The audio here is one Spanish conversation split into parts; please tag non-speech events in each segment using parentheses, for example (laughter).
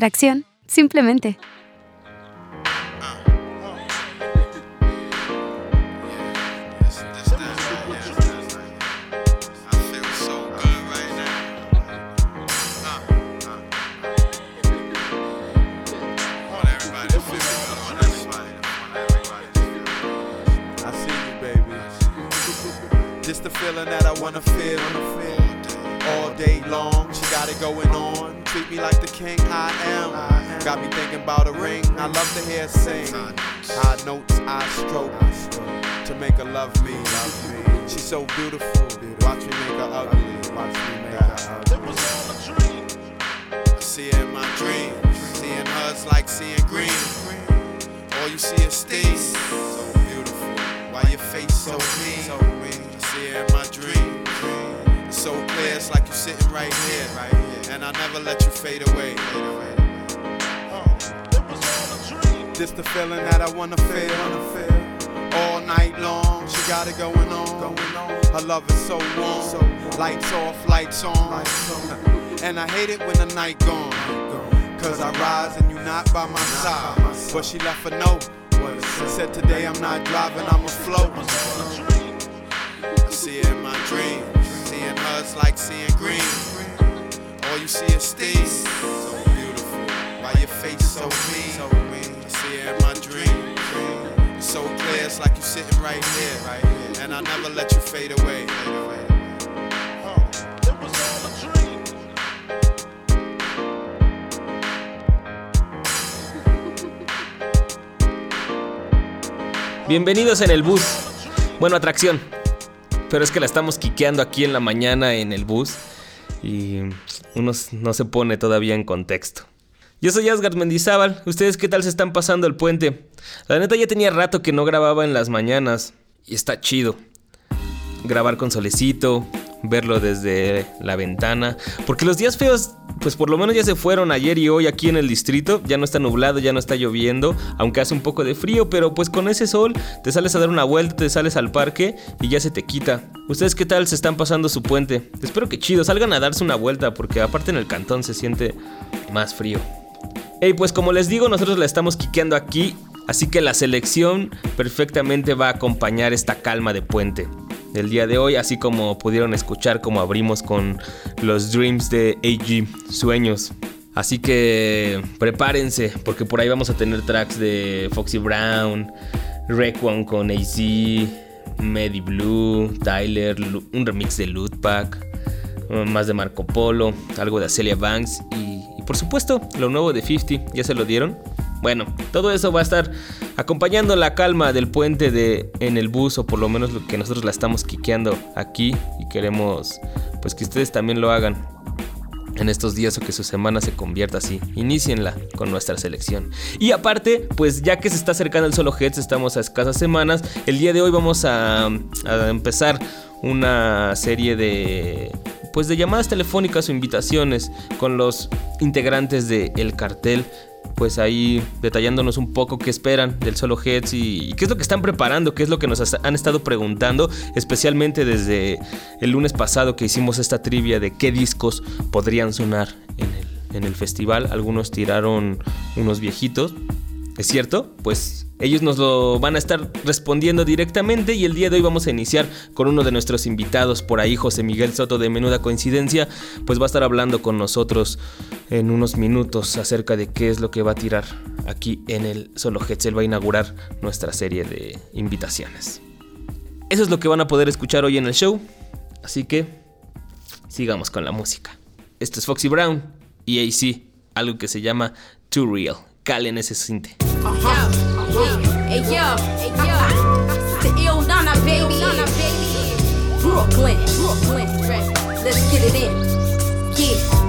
Atracción, simplemente. Like seeing green. All you see is steam. So beautiful. Why your face so mean? I see her in my dreams. It's so clear, it's like you're sitting right here. And I never let you fade away. It dream. Bienvenidos en el bus. Bueno, atracción. Pero es que la estamos quiqueando aquí en la mañana en el bus. Y uno no se pone todavía en contexto. Yo soy Asgard Mendizábal. ¿Ustedes qué tal se están pasando el puente? La neta ya tenía rato que no grababa en las mañanas. Y está chido. Grabar con solecito, verlo desde la ventana. Porque los días feos, pues por lo menos ya se fueron ayer y hoy aquí en el distrito. Ya no está nublado, ya no está lloviendo, aunque hace un poco de frío, pero pues con ese sol te sales a dar una vuelta, te sales al parque y ya se te quita. ¿Ustedes qué tal se están pasando su puente? Espero que chido, salgan a darse una vuelta porque aparte en el cantón se siente más frío. Hey, pues como les digo, nosotros la estamos quiqueando aquí, así que la selección perfectamente va a acompañar esta calma de puente del día de hoy, así como pudieron escuchar como abrimos con los Dreams de AG Sueños. Así que prepárense, porque por ahí vamos a tener tracks de Foxy Brown, Requiem con AZ, Medi Blue, Tyler, un remix de Lootpack, más de Marco Polo, algo de Celia Banks y, y por supuesto lo nuevo de 50, ¿ya se lo dieron? Bueno, todo eso va a estar acompañando la calma del puente de en el bus o por lo menos lo que nosotros la estamos quiqueando aquí y queremos pues que ustedes también lo hagan en estos días o que su semana se convierta así. Inicienla con nuestra selección. Y aparte, pues ya que se está acercando el solo Heads, estamos a escasas semanas. El día de hoy vamos a, a empezar una serie de pues de llamadas telefónicas o invitaciones con los integrantes de El Cartel pues ahí detallándonos un poco qué esperan del solo Heads y, qué es lo que están preparando, qué es lo que nos han estado preguntando, especialmente desde el lunes pasado que hicimos esta trivia de qué discos podrían sonar en el festival. Algunos tiraron unos viejitos, ¿es cierto? Pues ellos nos lo van a estar respondiendo directamente y el día de hoy vamos a iniciar con uno de nuestros invitados por ahí, José Miguel Soto de Menuda Coincidencia, pues va a estar hablando con nosotros en unos minutos acerca de qué es lo que va a tirar aquí en el Solo Heads. Va a inaugurar nuestra serie de invitaciones. Eso es lo que van a poder escuchar hoy en el show, así que sigamos con la música. Esto es Foxy Brown y AC, algo que se llama Too Real. Calen ese cinte. -huh. Hey yo, hey yo, the ill Nana baby, Brooklyn, Brooklyn, let's get it in, yeah.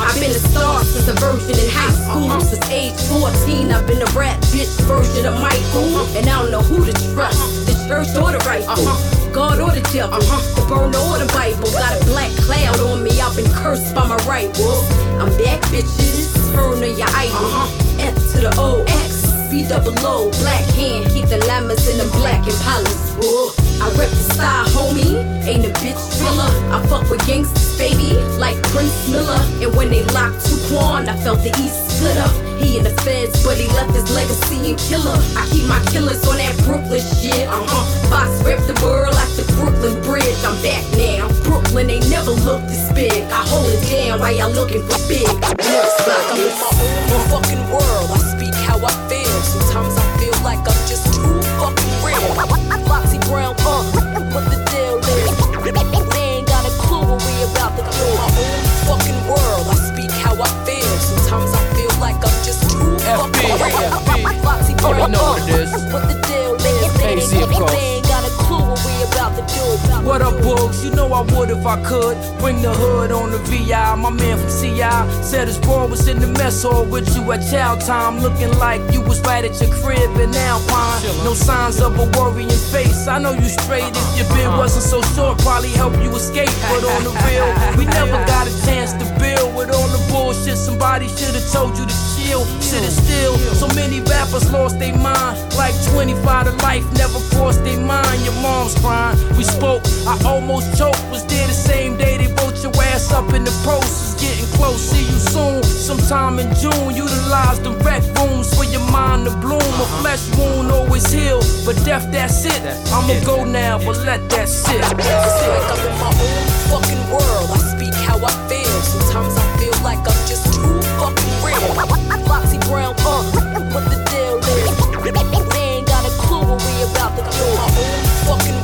I've been a star since a virgin in high school. Since age 14, I've been a rap bitch version of Michael. And I don't know who to trust, Uh-huh. Uh-huh. the church or the rifle. God or the devil, the burner or the Bible. Got a black cloud on me, I've been cursed by my rivals. I'm back, bitches, turn to your idol. Uh-huh. F to the O, X. B double O, black hand, keep the llamas in the black and palace. Ooh. I rep the style, homie. Ain't a bitch thriller. I fuck with gangsters, baby, like Prince Miller. And when they locked Tuquan, I felt the East up. He in the feds, but he left his legacy in killer. I keep my killers on that Brooklyn shit. Uh huh. Boss rep the world like the Brooklyn Bridge. I'm back now. Brooklyn ain't never looked this big. I hold it down while y'all looking for big. I'm in my own fucking world. I speak how I feel. Sometimes I feel like I'm just too fucking real. Foxy Brown, uh, what the deal is? They ain't got a clue what we about to do. My own fucking world. Too fucking real. Know what it is. what the deal is? They of course. they ain't got a clue what we about to do. What up, Bugs? You know I would if I could. Bring the hood on the VI. My man from CI said his boy was in the mess hall with you at chow time. Looking like you was right at your crib in Alpine. No signs of a worrying face. I know you straight. If your bid uh-huh. wasn't so short, probably help you escape. But on the real, we never (laughs) got a chance to build with all the bullshit. Somebody should have told you to chill. Sit it still. So many rappers lost their mind. Like 25 to life, never crossed their mind. Your mom's crying. We spoke. I almost choked. Was there the same day they wrote your ass up in the post. It's getting close. See you soon. Sometime in June. Utilize the rec rooms for your mind to bloom. A flesh wound always heal. But death, that's it. I'ma go now, but let that sit. It's like I'm in my own fucking world. I speak how I feel. Sometimes I feel like I'm just too real. Foxy Brown, uh, what the deal is? They ain't got a clue what we about to do. My own fucking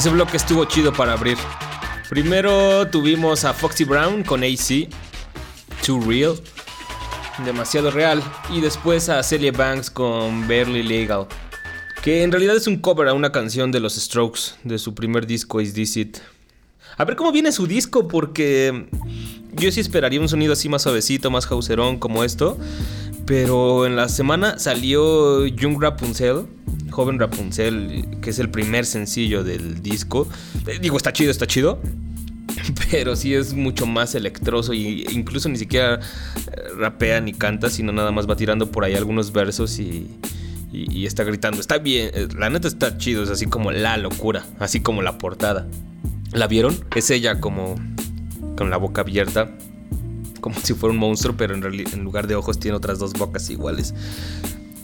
ese bloque estuvo chido para abrir. Primero tuvimos a Foxy Brown con AC, Too Real, demasiado real. Y después a Celia Banks con Barely Legal, que en realidad es un cover a una canción de los Strokes, de su primer disco Is This It. A ver cómo viene su disco, porque yo sí esperaría un sonido así más suavecito, más hauserón como esto. Pero en la semana salió Young Rapunzel, Joven Rapunzel, que es el primer sencillo del disco. Eh, digo, está chido, está chido. (laughs) Pero sí es mucho más electroso e incluso ni siquiera eh, rapea ni canta, sino nada más va tirando por ahí algunos versos y, y, está gritando. Está bien, eh, la neta está chido, es así como la locura, así como la portada. ¿La vieron? Es ella como con la boca abierta, como si fuera un monstruo, pero en, lugar de ojos tiene otras dos bocas iguales.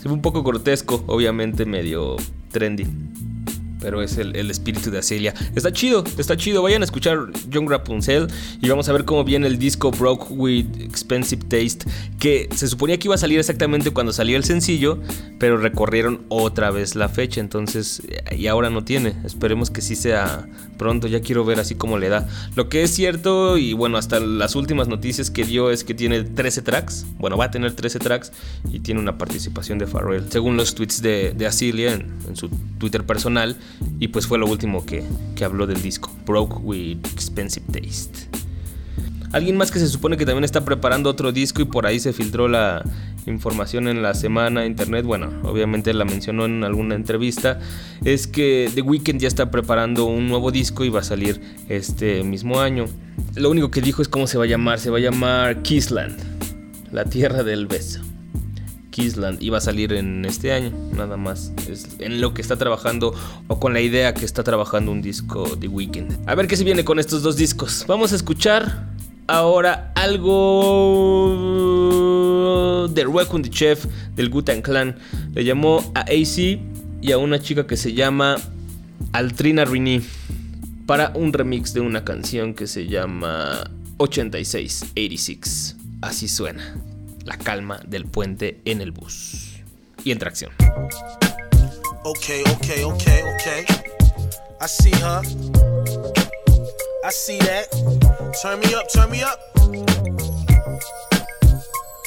Se ve un poco grotesco, obviamente medio trendy pero es el, espíritu de Acelia. Está chido, está chido. Vayan a escuchar Young Rapunzel y vamos a ver cómo viene el disco Broke with Expensive Taste, que se suponía que iba a salir exactamente cuando salió el sencillo, pero recorrieron otra vez la fecha, entonces, y ahora no tiene. Esperemos que sí sea pronto, ya quiero ver así como le da. Lo que es cierto, y bueno, hasta las últimas noticias que dio es que tiene 13 tracks, bueno, va a tener 13 tracks y tiene una participación de Pharrell. Según los tweets de, de en su Twitter personal, y pues fue lo último que, habló del disco, Broke with Expensive Taste. Alguien más que se supone que también está preparando otro disco y por ahí se filtró la información en la semana internet, bueno, obviamente la mencionó en alguna entrevista, es que The Weeknd ya está preparando un nuevo disco y va a salir este mismo año. Lo único que dijo es cómo se va a llamar, se va a llamar Kissland, la tierra del beso. Kissland iba a salir en este año, nada más. Es en lo que está trabajando o con la idea que está trabajando un disco de Weekend. A ver qué se viene con estos dos discos. Vamos a escuchar ahora algo de Welcome the Chef del Gutan Clan. Le llamó a AC y a una chica que se llama Altrina Rini para un remix de una canción que se llama 8686. Así suena la calma del puente en el bus. Y en tracción. Okay, okay, okay, okay. I see her. I see that. Turn me up, turn me up.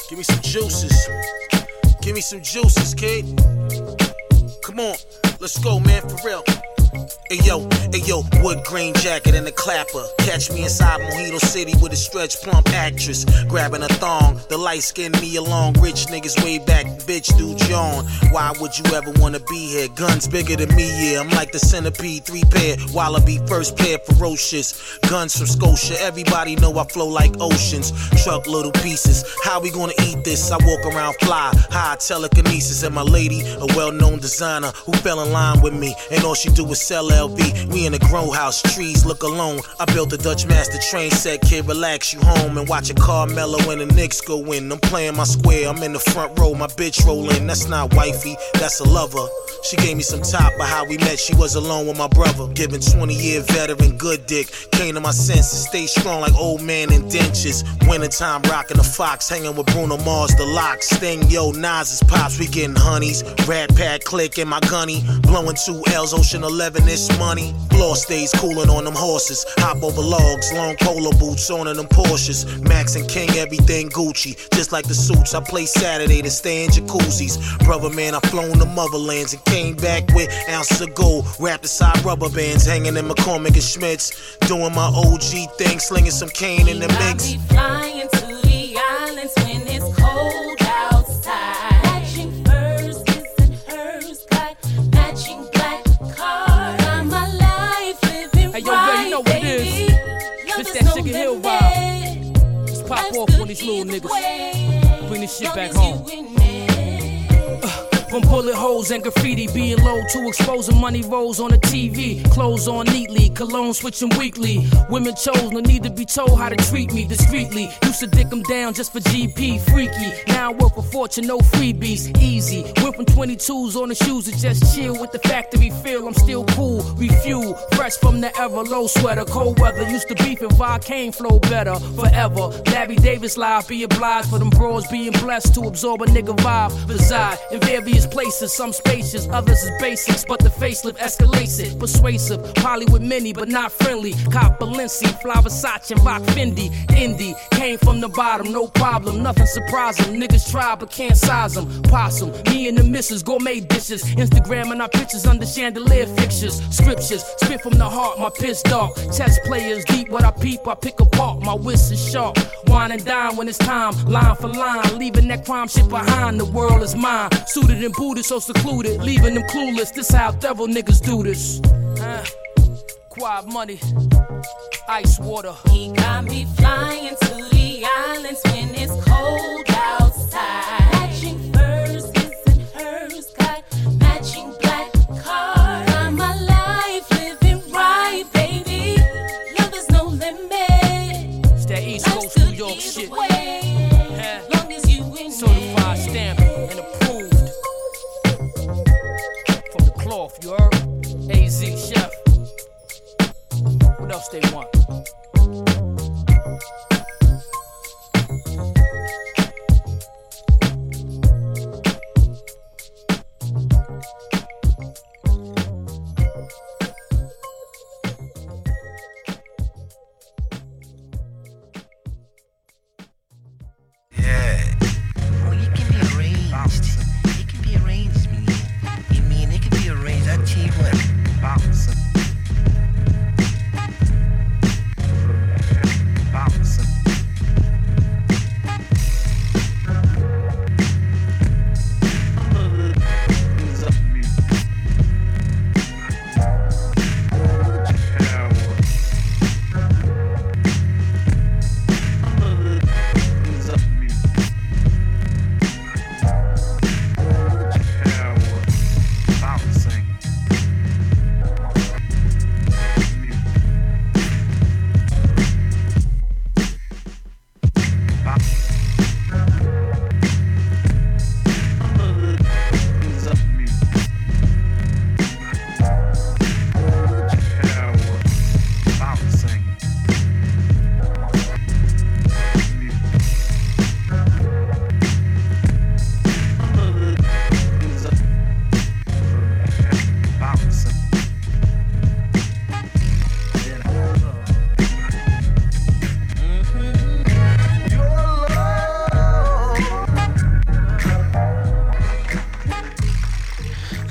Give me some juices. Give me some juices, kid. Come on, let's go, man, for real. Hey yo, hey yo, wood grain jacket and a clapper. Catch me inside Mojito City with a stretch plump actress. Grabbing a thong, the light skin me along. Rich niggas way back, bitch, dude John. Why would you ever wanna be here? Guns bigger than me, yeah. I'm like the centipede, three pair. Wallaby, first pair, ferocious. Guns from Scotia, everybody know I flow like oceans. Truck little pieces. How we gonna eat this? I walk around fly, high telekinesis. And my lady, a well known designer who fell in line with me. And all she do is sell LV. We in a grow house, trees look alone. I built a Dutch master train set, kid, relax you home and watch a Carmelo and the Knicks go in. I'm playing my square, I'm in the front row, my bitch rolling. That's not wifey, that's a lover. She gave me some top, but how we met, she was alone with my brother. Giving 20 year veteran good dick. Came to my senses, stay strong like old man in dentures. Wintertime rocking the Fox, hanging with Bruno Mars, the lock. Sting, yo, Nas is pops, we getting honeys. Rat Pack click in my gunny. Blowing two L's, Ocean 11 this money. Floor stays cooling on them horses. Hop over logs, long polo boots on them Porsches. Max and King, everything Gucci. Just like the suits I play Saturday to stay in jacuzzis. Brother man, I flown the motherlands and came back with ounces of gold. Wrapped inside rubber bands, hanging in McCormick and Schmitz. Doing my OG thing, slinging some cane in the mix. I be Flying to the islands Sugar Hill vibe. Just pop off on these little niggas. Bring this shit back home. From bullet holes and graffiti being low to exposing money rolls on the TV. Clothes on neatly, cologne switching weekly. Women chose, no need to be told how to treat me discreetly. Used to dick them down just for GP, freaky. Now I work for fortune, no freebies, easy. Went from 22s on the shoes to just chill with the factory feel. I'm still cool, refuel, fresh from the ever low sweater. Cold weather used to beef and Volcane flow better forever. Larry Davis live, be obliged for them bros being blessed to absorb a nigga vibe. Reside in various places, some spacious, others is basics, but the facelift escalates it. Persuasive, poly with many, but not friendly. Cop Balenci, fly Versace, and rock Fendi. Indie, came from the bottom, no problem, nothing surprising. Niggas try, but can't size them. Possum, me and the missus, gourmet dishes. Instagram and our pictures under chandelier fixtures. Scriptures, spit from the heart, my piss dark. Chess players, deep what I peep, I pick apart. My wits is sharp. Wine and dine when it's time, line for line. Leaving that crime shit behind, the world is mine. Suited and booted, so secluded, leaving them clueless. This how devil niggas do this. Uh, quiet money, ice water. He got me flying to the islands when it's cold outside. Matching furs, and hers got matching else they want?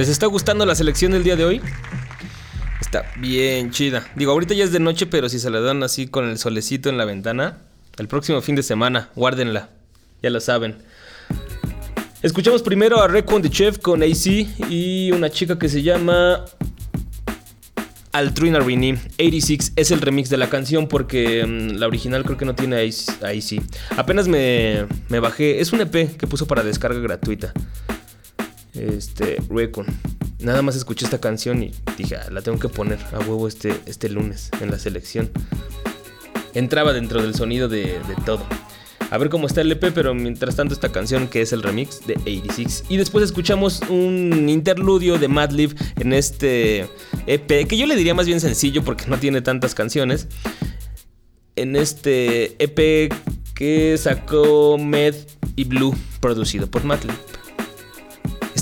¿Les está gustando la selección del día de hoy? Está bien chida. Digo, ahorita ya es de noche, pero si se la dan así con el solecito en la ventana, el próximo fin de semana, guárdenla. Ya lo saben. Escuchamos primero a Recon the Chef con AC y una chica que se llama Altrina Rini. 86 es el remix de la canción porque mm, la original creo que no tiene AC. Apenas me, me bajé. Es un EP que puso para descarga gratuita. Este, Recon. Nada más escuché esta canción y dije, "Ah, la tengo que poner a huevo este, este lunes en la selección. Entraba dentro del sonido de, todo. A ver cómo está el EP, pero mientras tanto esta canción que es el remix de 86. Y después escuchamos un interludio de Madlib en este EP, que yo le diría más bien sencillo porque no tiene tantas canciones. En este EP que sacó Med y Blue, producido por Madlib.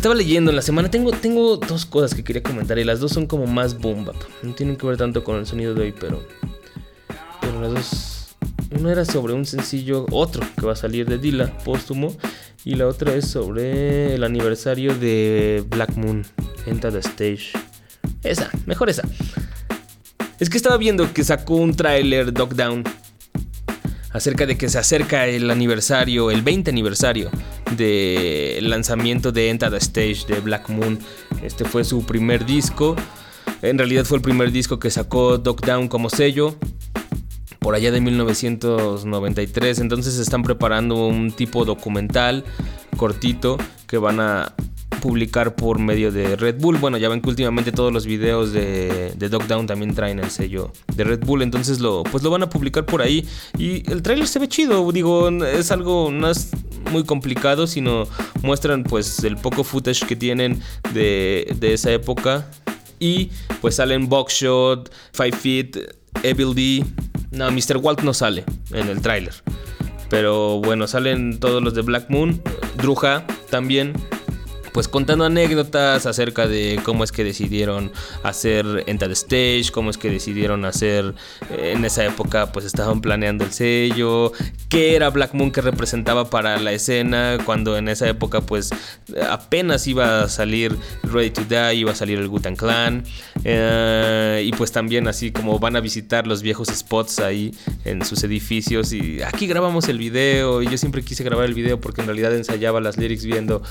Estaba leyendo en la semana, tengo, tengo dos cosas que quería comentar y las dos son como más boom bap. No tienen que ver tanto con el sonido de hoy, pero... Pero las dos... Una era sobre un sencillo, otro que va a salir de Dila, póstumo. Y la otra es sobre el aniversario de Black Moon, Enter the Stage. Esa, mejor esa. Es que estaba viendo que sacó un tráiler Down acerca de que se acerca el aniversario, el 20 aniversario del lanzamiento de Enter the Stage de Black Moon. Este fue su primer disco. En realidad fue el primer disco que sacó Dog Down como sello. Por allá de 1993. Entonces están preparando un tipo documental cortito que van a publicar por medio de Red Bull. Bueno, ya ven que últimamente todos los videos de, de Down también traen el sello de Red Bull. Entonces lo, pues lo van a publicar por ahí. Y el tráiler se ve chido. Digo, es algo, no es muy complicado, sino muestran pues el poco footage que tienen de, de esa época. Y pues salen Buckshot, Five Feet, Evil D. No, Mr. Walt no sale en el tráiler. Pero bueno, salen todos los de Black Moon. Druja también pues contando anécdotas acerca de cómo es que decidieron hacer Enter the Stage, cómo es que decidieron hacer eh, en esa época pues estaban planeando el sello, qué era Black Moon que representaba para la escena cuando en esa época pues apenas iba a salir Ready to Die, iba a salir el Gutan Clan eh, y pues también así como van a visitar los viejos spots ahí en sus edificios y aquí grabamos el video y yo siempre quise grabar el video porque en realidad ensayaba las lyrics viendo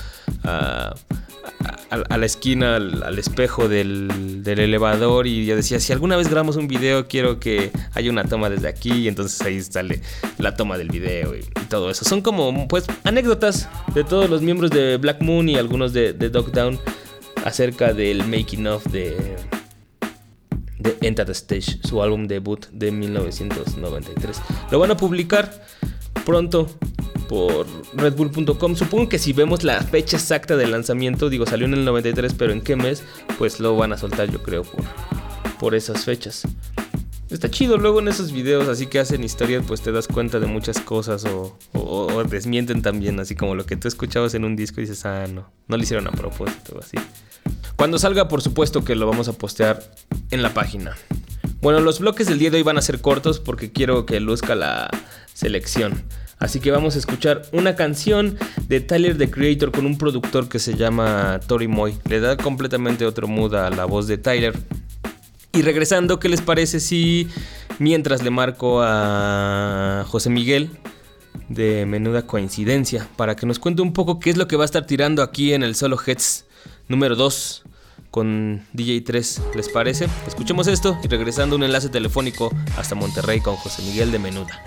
a- la esquina, al, espejo del, del elevador y yo decía, si alguna vez grabamos un video quiero que haya una toma desde aquí y entonces ahí sale la toma del video y, todo eso. Son como pues anécdotas de todos los miembros de Black Moon y algunos de, de acerca del making of de, de Enter the Stage, su álbum debut de 1993. Lo van a publicar pronto por redbull.com. Supongo que si vemos la fecha exacta del lanzamiento, digo, salió en el 93, pero en qué mes, pues lo van a soltar yo creo por, por esas fechas. Está chido, luego en esos videos así que hacen historias, pues te das cuenta de muchas cosas o, desmienten también, así como lo que tú escuchabas en un disco y dices, ah, no, no lo hicieron a propósito así. Cuando salga, por supuesto que lo vamos a postear en la página. Bueno, los bloques del día de hoy van a ser cortos porque quiero que luzca la selección. Así que vamos a escuchar una canción de Tyler the Creator con un productor que se llama Tori Moy. Le da completamente otro mood a la voz de Tyler. Y regresando, ¿qué les parece si mientras le marco a José Miguel de Menuda Coincidencia para que nos cuente un poco qué es lo que va a estar tirando aquí en el Solo Heads número 2 con DJ3, ¿les parece? Escuchemos esto y regresando un enlace telefónico hasta Monterrey con José Miguel de Menuda.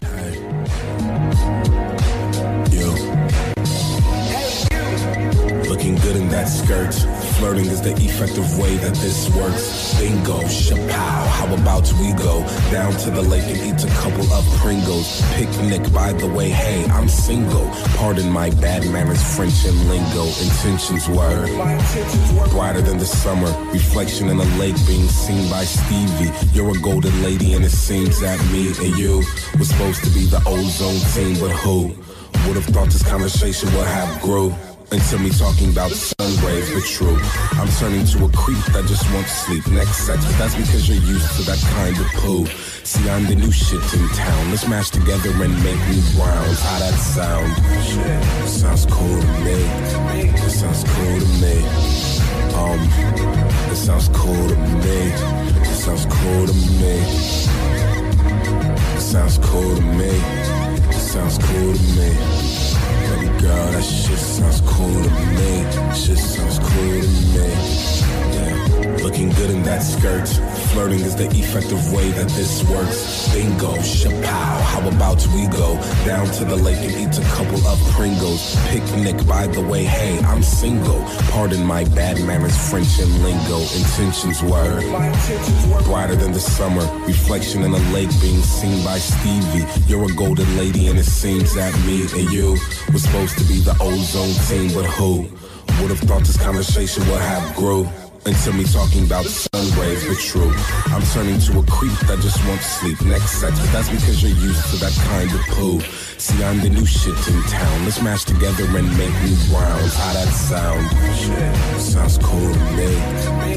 That skirt. Flirting is the effective way that this works. Bingo, shapow. How about we go down to the lake and eat a couple of Pringles? Picnic, by the way, hey, I'm single. Pardon my bad manners, French and lingo. Intentions were brighter than the summer. Reflection in the lake being seen by Stevie. You're a golden lady, and it seems that me and you was supposed to be the ozone team, but who? Would have thought this conversation would have grew into me talking about sun rays, but true. I'm turning to a creep that just wants to sleep next sex, but that's because you're used to that kind of poo. See, I'm the new shit in town. Let's mash together and make new browns. How that sound? Sounds cool to me. It sounds cool to me. Um, it sounds cool to me. It sounds cool to me. It sounds cool to me. It sounds cool to me. Baby girl, that shit sounds cool to me. Shit sounds cool to me. Looking good in that skirt. Flirting is the effective way that this works. Bingo, shapow. How about we go down to the lake and eat a couple of Pringles? Picnic, by the way, hey, I'm single. Pardon my bad manners, French and lingo. Intentions were brighter than the summer. Reflection in a lake being seen by Stevie. You're a golden lady, and it seems that me and you was supposed to be the ozone team, but who would have thought this conversation would have grew? Into me talking about sun rays, but true. I'm turning to a creep that just wants sleep next sex, but that's because you're used to that kind of poo. See, I'm the new shit in town. Let's mash together and make new browns. How that sound? Sounds cool to me.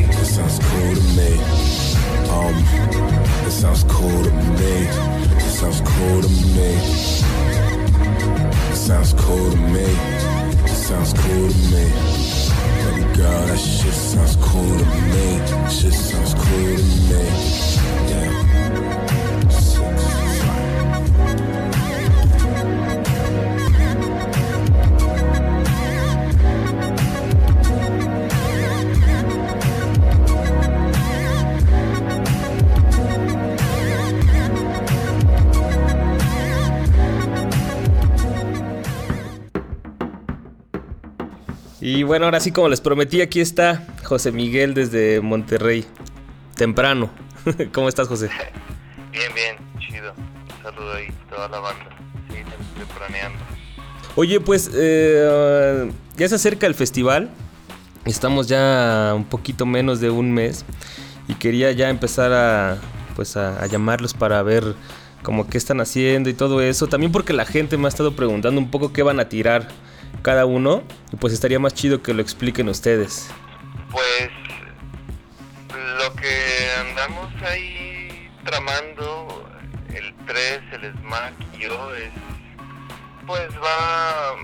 It sounds cool to me. Um, it sounds cool to me. It sounds cool to me. It sounds cool to me. It sounds cool to me. Baby girl, that shit sounds cool to me. Shit sounds cool to me. Yeah. Y bueno, ahora sí, como les prometí, aquí está José Miguel desde Monterrey. Temprano. (laughs) ¿Cómo estás, José? Bien, bien, chido. Un saludo ahí toda la banda. Sí, tempraneando. Oye, pues eh, ya se acerca el festival. Estamos ya un poquito menos de un mes. Y quería ya empezar a, pues a, a llamarlos para ver como qué están haciendo y todo eso. También porque la gente me ha estado preguntando un poco qué van a tirar cada uno. Pues estaría más chido que lo expliquen ustedes. Pues lo que andamos ahí tramando, el 3, el Smack y yo, es pues va,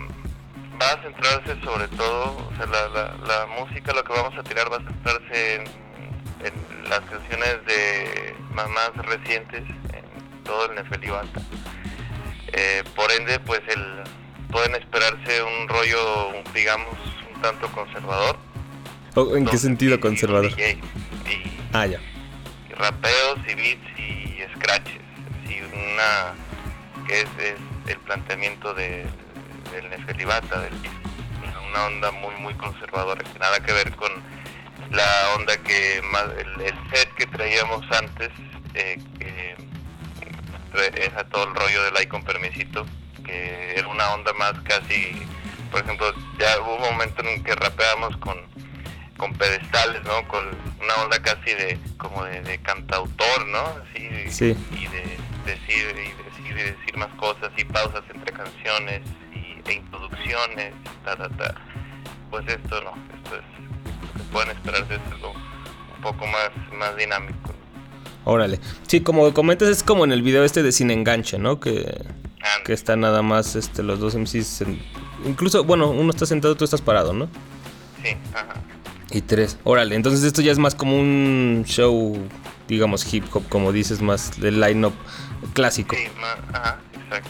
va a centrarse sobre todo, o sea, la, la, la música, lo que vamos a tirar va a centrarse en, las canciones de más, más recientes, en todo el Nefelibata. Eh, por ende, pues el, pueden esperarse un rollo, digamos, un tanto conservador. ¿O ¿En qué sentido conservador? Y Ah, ya. y rapeos y beats y scratches. Y una que es, es el planteamiento de, del Nefelibata, del. Una- onda muy muy conservadora, que nada que ver con la onda que más, el, el set que traíamos antes, eh, que trae- es a todo el rollo del like con permisito, que era una onda más casi, por ejemplo, ya hubo un momento en que rapeábamos con con pedestales, ¿no? Con una onda casi de como de, de cantautor, ¿no? Así, Sí. y de decir y decir y decir más cosas y pausas entre canciones y, e introducciones, ta, ta, ta. Pues esto no, esto es lo que pueden esperar de esto es lo un poco más más dinámico. Órale. Sí, como comentas, es como en el video este de Sin Enganche, ¿no? Que, que está nada más este, los dos MCs. en- incluso, bueno, uno está sentado, tú estás parado, ¿no? Sí, ajá. Y tres. Órale, entonces esto ya es más como un show, digamos, hip hop, como dices, más del line-up clásico. Sí, ma- ajá, exacto.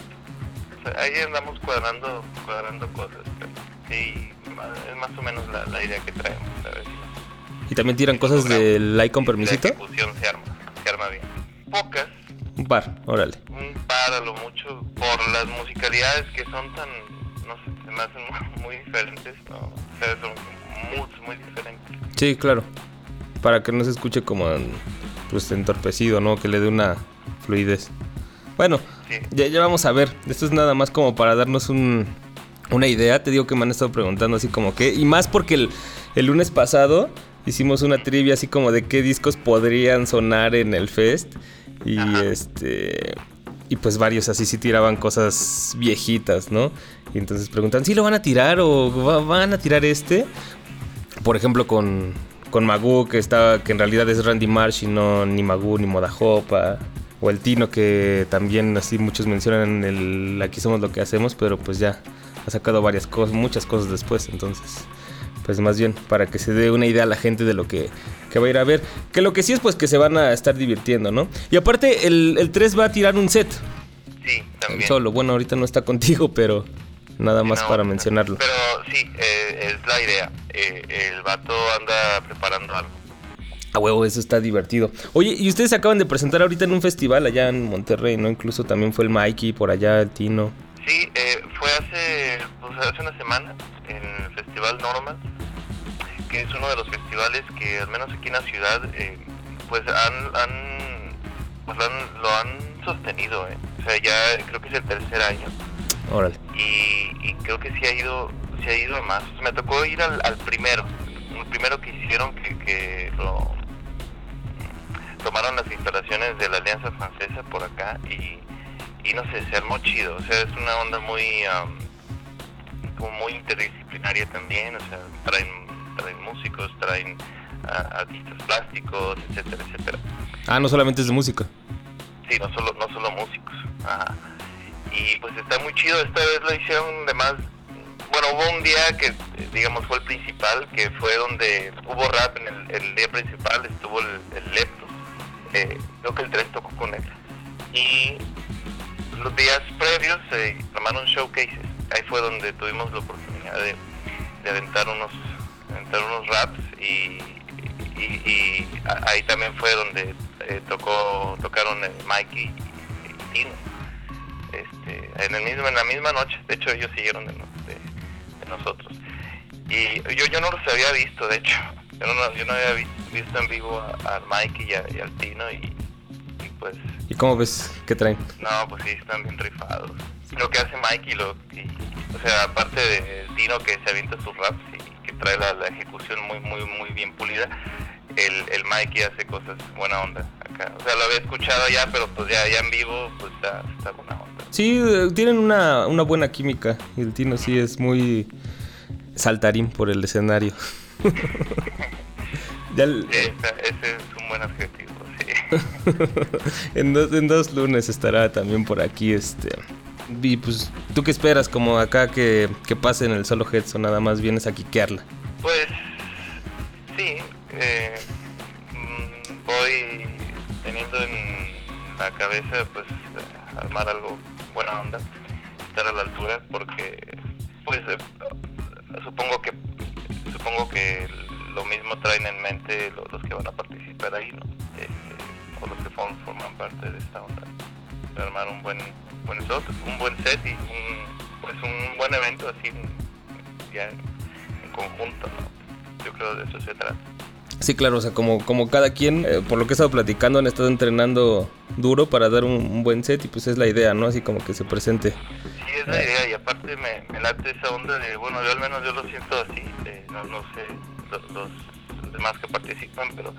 O sea, ahí andamos cuadrando, cuadrando cosas, pero sí, es más o menos la, la idea que traemos, ¿sabes? Y también tiran cosas del like con permisito. La ejecución se arma, se arma bien. Pocas, Un par, órale. Por las musicalidades que son tan, no sé, se me hacen (laughs) muy diferentes, ¿no? O sea, son moods muy diferentes. Sí, claro. Para que no se escuche como pues entorpecido, ¿no? Que le dé una fluidez. Bueno, ya, ya vamos a ver. Esto es nada más como para darnos un, una idea. Te digo que me han estado preguntando así como que. Y más porque el, el lunes pasado hicimos una trivia así como de qué discos podrían sonar en el fest. Y este. Y pues varios así sí tiraban cosas viejitas, ¿no? Y entonces preguntan, ¿sí lo van a tirar o va- van a tirar este? Por ejemplo, con, con Magoo, que está, que en realidad es Randy Marsh y no ni Magoo ni Modajopa. O el Tino, que también así muchos mencionan en el Aquí somos lo que hacemos, pero pues ya ha sacado varias cosas, muchas cosas después. Entonces, pues más bien para que se dé una idea a la gente de lo que, que va a ir a ver. Que lo que sí es pues que se van a estar divirtiendo, ¿no? Y aparte, el, el 3 va a tirar un set. Sí, también. Solo, bueno, ahorita no está contigo, pero nada más no, para mencionarlo. Pero sí, eh, es la idea. Eh, el vato anda preparando algo. A huevo, eso está divertido. Oye, y ustedes se acaban de presentar ahorita en un festival allá en Monterrey, ¿no? Incluso también fue el Mikey por allá, el Tino. Sí, eh, fue hace, pues, hace una semana en el Festival Normal, que es uno de los festivales que al menos aquí en la ciudad, eh, pues han, han, pues lo han, lo han sostenido. eh. O sea, ya creo que es el tercer año Órale. y, y creo que sí ha ido, sí ha ido más. Me tocó ir al, al primero, el primero que hicieron que, que lo tomaron las instalaciones de la Alianza Francesa por acá y, y no sé, se armó chido, o sea, es una onda muy am, como muy interdisciplinaria también, o sea, traen, traen músicos, traen ah, artistas plásticos, etcétera, etcétera. Ah, no solamente es de música. Sí, no solo, no solo músicos. Ajá. Y pues está muy chido, esta vez lo hicieron de más... Bueno, hubo un día que, eh, digamos, fue el principal, que fue donde hubo rap en el, el día principal, estuvo el, el Leptos, eh, creo que el 3 tocó con él. Y los días previos se tomaron showcases, ahí fue donde tuvimos la oportunidad de, de aventar unos aventar unos raps y, y, y ahí también fue donde eh, tocó tocaron eh, Mikey y Tino. Este, en el mismo en la misma noche. De hecho ellos siguieron de, de- de nosotros. Y yo yo no los había visto de hecho. Yo no, yo no había vi- visto en vivo a, a Mikey y, a- y al Tino y, pues ¿Y cómo ves que traen? no, pues sí, están bien rifados. Lo que hace Mikey, lo, y, o sea, aparte de Tino que se avienta sus raps y que trae la, la ejecución muy, muy, muy bien pulida, el, el Mikey hace cosas buena onda acá. O sea, lo había escuchado ya, pero pues ya, ya en vivo, pues está, está buena onda. Sí, eh, tienen una, una buena química. Y el Tino sí es muy... saltarín por el escenario. (laughs) Ya el- Sí, esa- ese es un buen adjetivo, sí. (laughs) en, dos, en dos lunes estará también por aquí este y pues tú qué esperas como acá que, que pase en el solo heads nada más vienes a quiquearla Pues sí, eh, mm, voy teniendo en la cabeza pues eh, armar algo buena onda, estar a la altura porque pues eh, supongo que supongo que lo mismo traen en mente lo- los que van a participar ahí, ¿no? Este, o los que form- forman parte de esta onda. Armar un buen buen set, un buen set y un, pues un buen evento así ya en conjunto, ¿no? Yo creo de eso se trata. sí claro o sea como como cada quien eh, por lo que he estado platicando han estado entrenando duro para dar un, un buen set y pues es la idea no así como que se presente Sí, es la idea y aparte me, me late esa onda de, bueno, yo al menos yo lo siento así, no, no sé los, los demás que participan, pero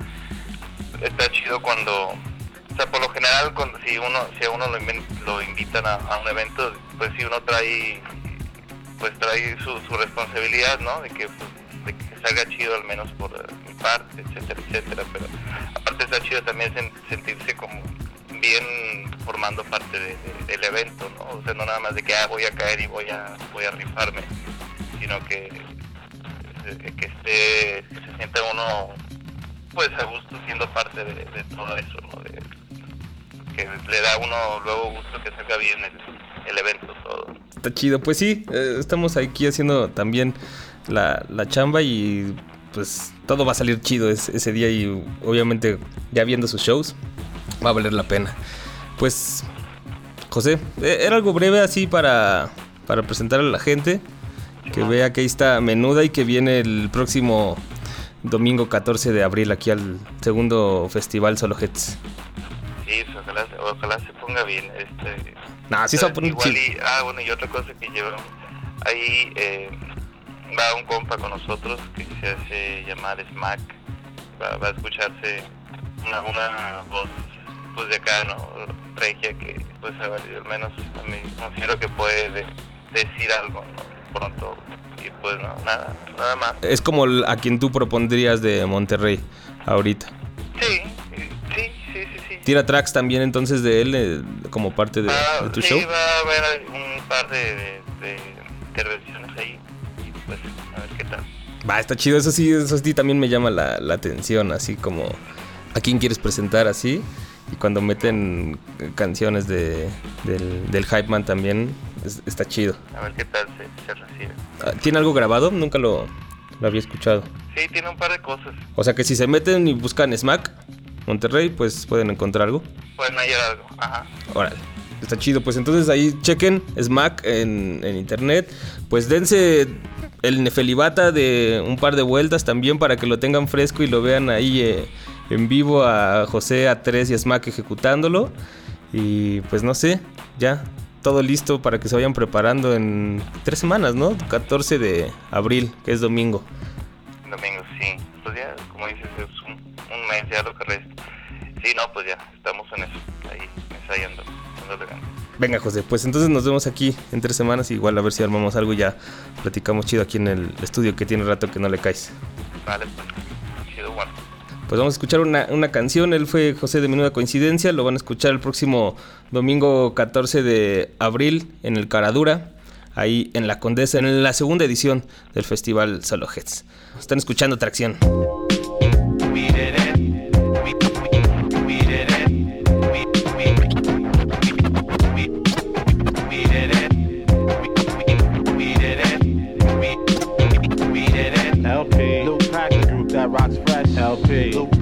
está chido cuando, o sea, por lo general cuando si uno si a uno lo, lo invitan a, un evento, pues si uno trae pues trae su, su responsabilidad, ¿no? De que, pues, de que salga chido al menos por eh, mi parte, etcétera, etcétera, pero aparte está chido también sen- sentirse como bien formando parte de- de- del evento, ¿no? O sea, no nada más de que ah, voy a caer y voy a voy a rifarme, sino que eh, que esté que se sienta uno pues a gusto siendo parte de, de todo eso, ¿no? De- que le da uno luego gusto que salga bien el, evento. Está chido, pues sí, eh, estamos aquí haciendo también la, la chamba y pues todo va a salir chido es- ese día y obviamente ya viendo sus shows va a valer la pena. Pues José, eh, era algo breve así para, para presentar a la gente, que vea que ahí está Menuda y que viene el próximo domingo 14 de abril aquí al segundo festival Solo Hits. Ojalá, ojalá se ponga bien. Este, Nah, sí se Igual y, ah, bueno, y otra cosa que lleva ahí eh, va un compa con nosotros que se hace llamar Smack. Va, va a escucharse una, una voz pues de acá, ¿no? Regia que pues al menos a mí considero que puede de- decir algo, ¿no? Pronto. Y pues no, nada, nada más. Es como a quien tú propondrías de Monterrey ahorita. Sí. Tira tracks también entonces de él eh, como parte de, Ah, de tu sí, show. va a haber un par de, de- de intervenciones ahí y pues a ver qué tal. Va, está chido, eso sí, eso sí también me llama la, la atención, así como a quién quieres presentar así. Y cuando meten canciones de, del, del Hype Man también, es- está chido. A ver qué tal se, se recibe. Ah, ¿Tiene algo grabado? Nunca lo, lo había escuchado. Sí, tiene un par de cosas. O sea que si se meten y buscan Smack, Monterrey, pues pueden encontrar algo. Pueden hallar algo. Ajá. Órale. Está chido, pues entonces ahí chequen Smack en, en internet. Pues dense el Nefelibata de un par de vueltas también para que lo tengan fresco y lo vean ahí eh, en vivo a José A3 y a Smack ejecutándolo. Y pues no sé, ya todo listo para que se vayan preparando en tres semanas, ¿no? 14 de abril, que es domingo. Domingo, sí. Pues ya, como dices, es un, un mes ya lo que. Sí, no, pues ya, estamos en eso. Ahí, ensayando. Venga, José, pues entonces nos vemos aquí en tres semanas. Igual a ver si armamos algo y ya platicamos chido aquí en el estudio que tiene rato que no le caes. Vale, pues. Chido, bueno. Pues vamos a escuchar una, una canción. Él fue José de Menuda Coincidencia. Lo van a escuchar el próximo domingo 14 de abril en el Caradura. Ahí en la Condesa, en la segunda edición del Festival Solo Heads. Están escuchando Tracción.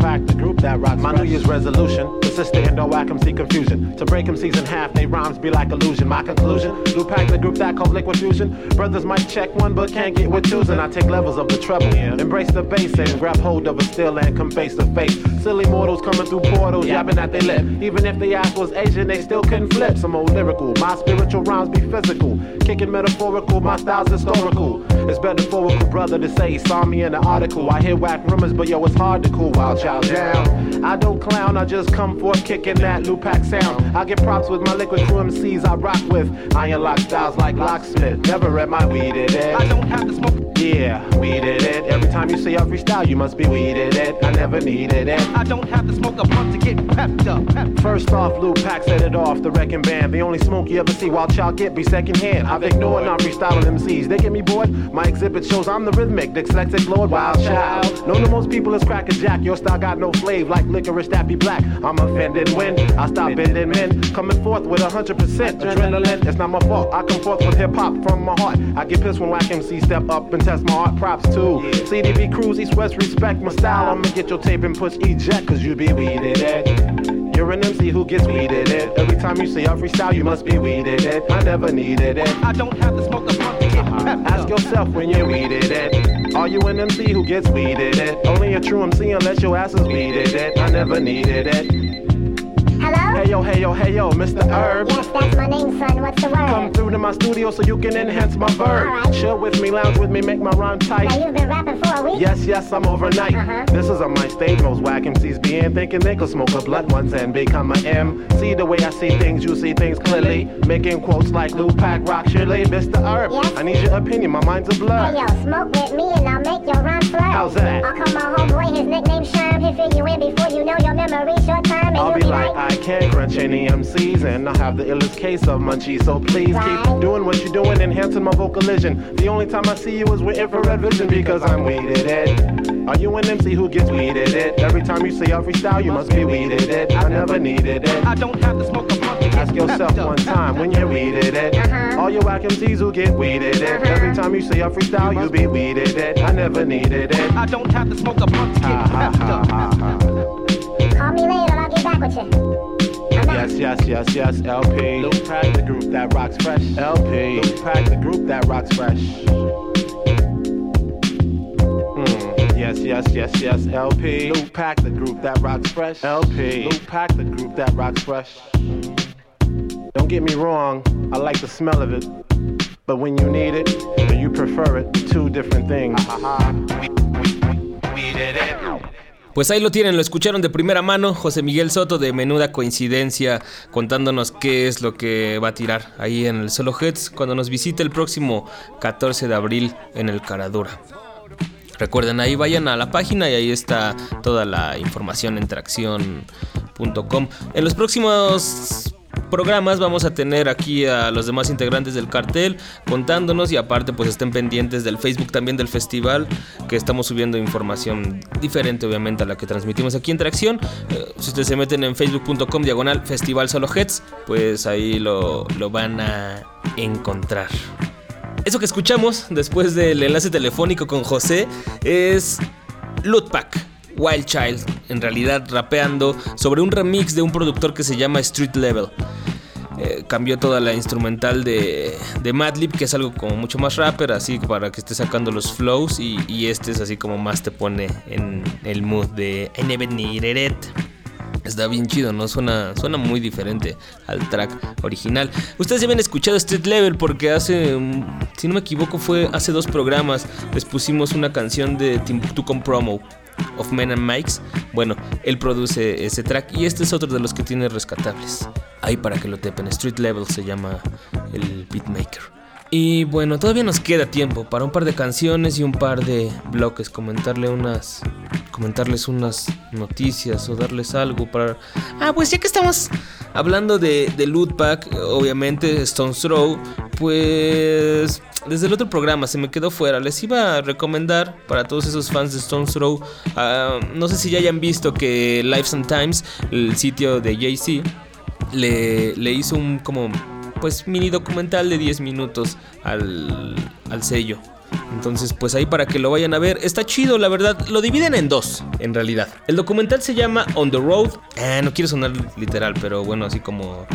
LP. The group that rocks My New Year's resolution is to stay in no whack MC confusion. To break MCs in half, they rhymes be like illusion. My conclusion, Luke Pack, the group that called liquid fusion. Brothers might check one, but can't get with twos. And I take levels of the treble. Embrace the bass and grab hold of a still and come face to face. Silly mortals coming through portals, yapping at their lip. Even if the ass was Asian, they still couldn't flip. Some old lyrical. My spiritual rhymes be physical. Kicking metaphorical, my style's historical. It's metaphorical, brother, to say. He saw me in the article. I hear whack rumors, but yo, it's hard to cool. Wild child down. I don't clown, I just come forth kicking that Lupac sound. I get props with my liquid crew MCs I rock with. Iron lock styles like locksmith. Never read my weed it. I don't have to smoke. Yeah, weeded it. Every time you see I freestyle, you must be weeded it. I never needed it. I don't have to smoke a blunt to get pepped up. Pep- First off, Pack set it off, the wrecking band. The only smoke you ever see while child get be secondhand. I've ignored non freestyling MCs. They get me bored. My exhibit shows I'm the rhythmic, dyslexic lord, wild child. Known to most people as Cracker Jack. Your style got no flavor like licorice that be black. I'm offended when I stop bending men. Coming forth with 100% adrenaline. It's not my fault. I come forth with hip hop from my heart. I get pissed when whack MC step up and test my art. Props too. CDB Cruise, East West, respect my style. I'ma get your tape and push eject, cause you be weeded it. You're an MC who gets weeded it. Every time you say I freestyle, you must be weeded it. I never needed it. I don't have to smoke a blunt to get up. Uh-huh. Ask yourself when you're weeded it. Are you an MC who gets weeded it? Only a true MC unless your ass is weeded it. I never needed it. Hey yo, hey yo, hey yo, Mr. Herb. Yes, that's my name, son. What's the word? Come through to my studio so you can enhance my verb. Alright. Chill with me, lounge with me, make my rhyme tight. Now you've been rapping for a week? Yes, yes, I'm overnight. Uh-huh. This is on my stage, most whack MCs be in thinking they could smoke a blunt once and become a M. See the way I see things, you see things clearly. Making quotes like Lou Pack, Rock Shirley, Mr. Herb. Yes? I need your opinion, my mind's a blur. Hey, yo, smoke with me and I'll make your rhyme flow. How's that? I'll call my homeboy, his nickname Sherm. He'll fill you in before you know your memory short term. And I'll you'll be like, I can't crunch any MCs, and I have the illest case of munchies. So please keep doing what you're doing, enhancing my vocalision. The only time I see you is with infrared vision because I'm weeded it. Are you an MC who gets weeded it? Every time you say I freestyle, you must be weeded it. I never needed it. I don't have to smoke a blunt to Ask yourself one time when you're weeded it. Uh-huh. All you whack MCs who get weeded it. Uh-huh. Every time you say I freestyle, you be weeded it. I never needed it. I don't have to smoke a blunt to get ha up. ha ha. Call me later I'll get back with you. Yes, yes, yes, yes, LP. Luke Pack, the group that rocks fresh. LP. Luke Pack, the group that rocks fresh. Hmm. Yes, yes, yes, yes, LP. Luke Pack, the group that rocks fresh. LP. Luke Pack, the group that rocks fresh. Don't get me wrong, I like the smell of it. But when you need it, or you prefer it, two different things. Pues ahí lo tienen, lo escucharon de primera mano, José Miguel Soto de Menuda Coincidencia, contándonos qué es lo que va a tirar ahí en el Solo Heads cuando nos visite el próximo 14 de abril en el Caradura. Recuerden, ahí vayan a la página y ahí está toda la información en tracción.com. En los próximos programas vamos a tener aquí a los demás integrantes del cartel contándonos y aparte pues estén pendientes del Facebook también del festival que estamos subiendo información diferente obviamente a la que transmitimos aquí en Tracción. Eh, si ustedes se meten en facebook.com diagonal festival solo heads pues ahí lo, lo van a encontrar. Eso que escuchamos después del enlace telefónico con José es Lootpack. Wild Child, en realidad rapeando sobre un remix de un productor que se llama Street Level. Eh, cambió toda la instrumental de, de Madlib, que es algo como mucho más rapper, así para que esté sacando los flows. Y, este es así como más te pone en el mood de it. Está bien chido, ¿no? Suena, suena muy diferente al track original. Ustedes ya habían escuchado Street Level porque hace, mm, si no me equivoco, fue hace dos programas. Les pusimos una canción de Timbuktu con promo. Of Men and Mikes. Bueno, él produce ese track y este es otro de los que tiene rescatables. Ahí para que lo tepen. Street Level se llama el beatmaker. Y bueno, todavía nos queda tiempo para un par de canciones y un par de bloques. Comentarle unas. Comentarles unas noticias o darles algo para. Ah, pues ya que estamos hablando de, de Loot Pack, obviamente Stone's Throw, pues. Desde el otro programa se me quedó fuera. Les iba a recomendar para todos esos fans de Stone's Throw. ah, no sé si ya hayan visto que Lives and Times, el sitio de Jay-Z, le, le hizo un como pues mini documental de 10 minutos al, al sello. Entonces, pues ahí para que lo vayan a ver. Está chido, la verdad. Lo dividen en dos, en realidad. El documental se llama On the Road. Ah, no quiero sonar literal, pero bueno, así como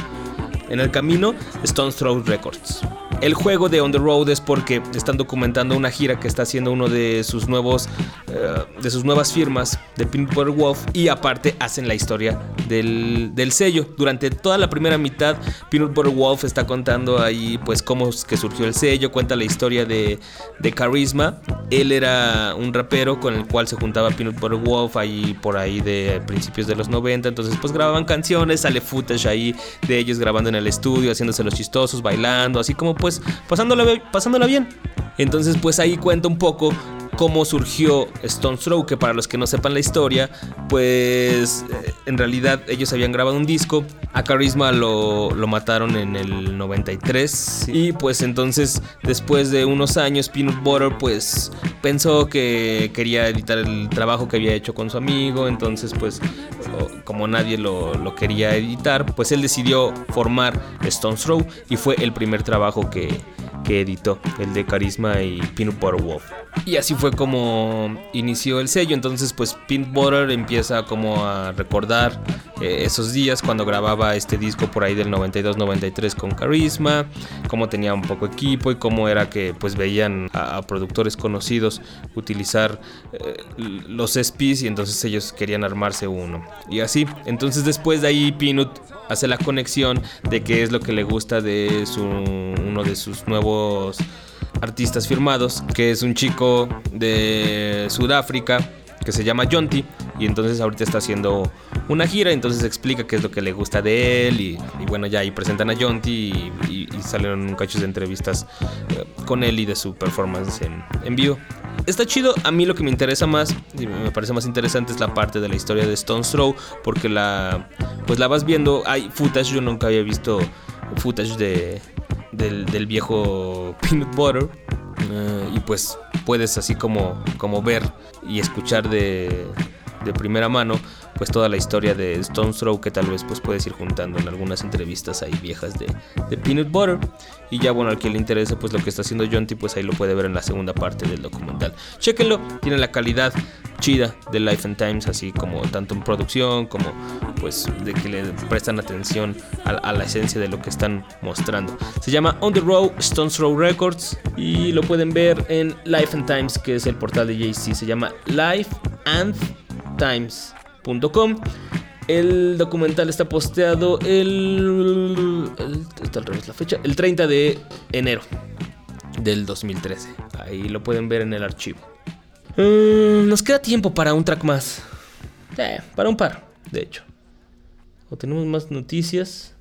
en el camino, Stone's Throw Records. El juego de On the Road es porque están documentando una gira que está haciendo uno de sus nuevos eh, de sus nuevas firmas de Butter Wolf y aparte hacen la historia del, del sello. Durante toda la primera mitad, Peanut Butter Wolf está contando ahí pues cómo es que surgió el sello, cuenta la historia de, de Charisma. Él era un rapero con el cual se juntaba Peanut Butter Wolf ahí por ahí de principios de los 90. Entonces pues grababan canciones, sale footage ahí de ellos grabando en el estudio, haciéndose los chistosos, bailando, así como pues pasándola, pasándola bien. Entonces pues ahí cuenta un poco cómo surgió Stone Throw, que para los que no sepan la historia, pues eh, en realidad ellos habían grabado un disco, a Charisma lo, lo mataron en el 93 y pues entonces después de unos años Peanut Butter pues pensó que quería editar el trabajo que había hecho con su amigo, entonces pues como nadie lo, lo quería editar, pues él decidió formar Stone Throw y fue el primer trabajo que, que editó, el de Carisma y Peanut Butter Wolf. Y así fue como inició el sello. Entonces, pues Peanut Butter empieza como a recordar eh, esos días cuando grababa este disco por ahí del 92-93 con Carisma, cómo tenía un poco equipo y cómo era que pues veían a, productores conocidos utilizar eh, los SPs y entonces ellos querían armarse uno. Y así, entonces después de ahí Peanut hace la conexión de qué es lo que le gusta de su, uno de sus nuevos artistas firmados, que es un chico de Sudáfrica que se llama Jonty y entonces ahorita está haciendo una gira, entonces explica qué es lo que le gusta de él y, bueno, ya ahí presentan a Jonty y, y, y salen un cachos de entrevistas eh, con él y de su performance en, en vivo. Está chido, a mí lo que me interesa más y me parece más interesante es la parte de la historia de Stone's Throw porque la pues la vas viendo, hay footage, yo nunca había visto footage de del, del viejo Peanut Butter. eh, y pues puedes así como, como ver y escuchar de, de primera mano pues toda la historia de Stone's Throw que tal vez pues puedes ir juntando en algunas entrevistas ahí viejas de, de Peanut Butter. Y ya bueno al que le interese pues lo que está haciendo Jonty pues ahí lo puede ver en la segunda parte del documental. Chéquenlo tiene la calidad chida de Life and Times así como tanto en producción como pues de que le prestan atención a, la esencia de lo que están mostrando. Se llama On the Road Stone's Throw Records y lo pueden ver en Life and Times que es el portal de JC se llama Life and El documental está posteado el, el- está al revés la fecha, el 30 de enero del 2013. Ahí lo pueden ver en el archivo. Mm, nos queda tiempo para un track más. Eh, para un par, de hecho. O tenemos más noticias.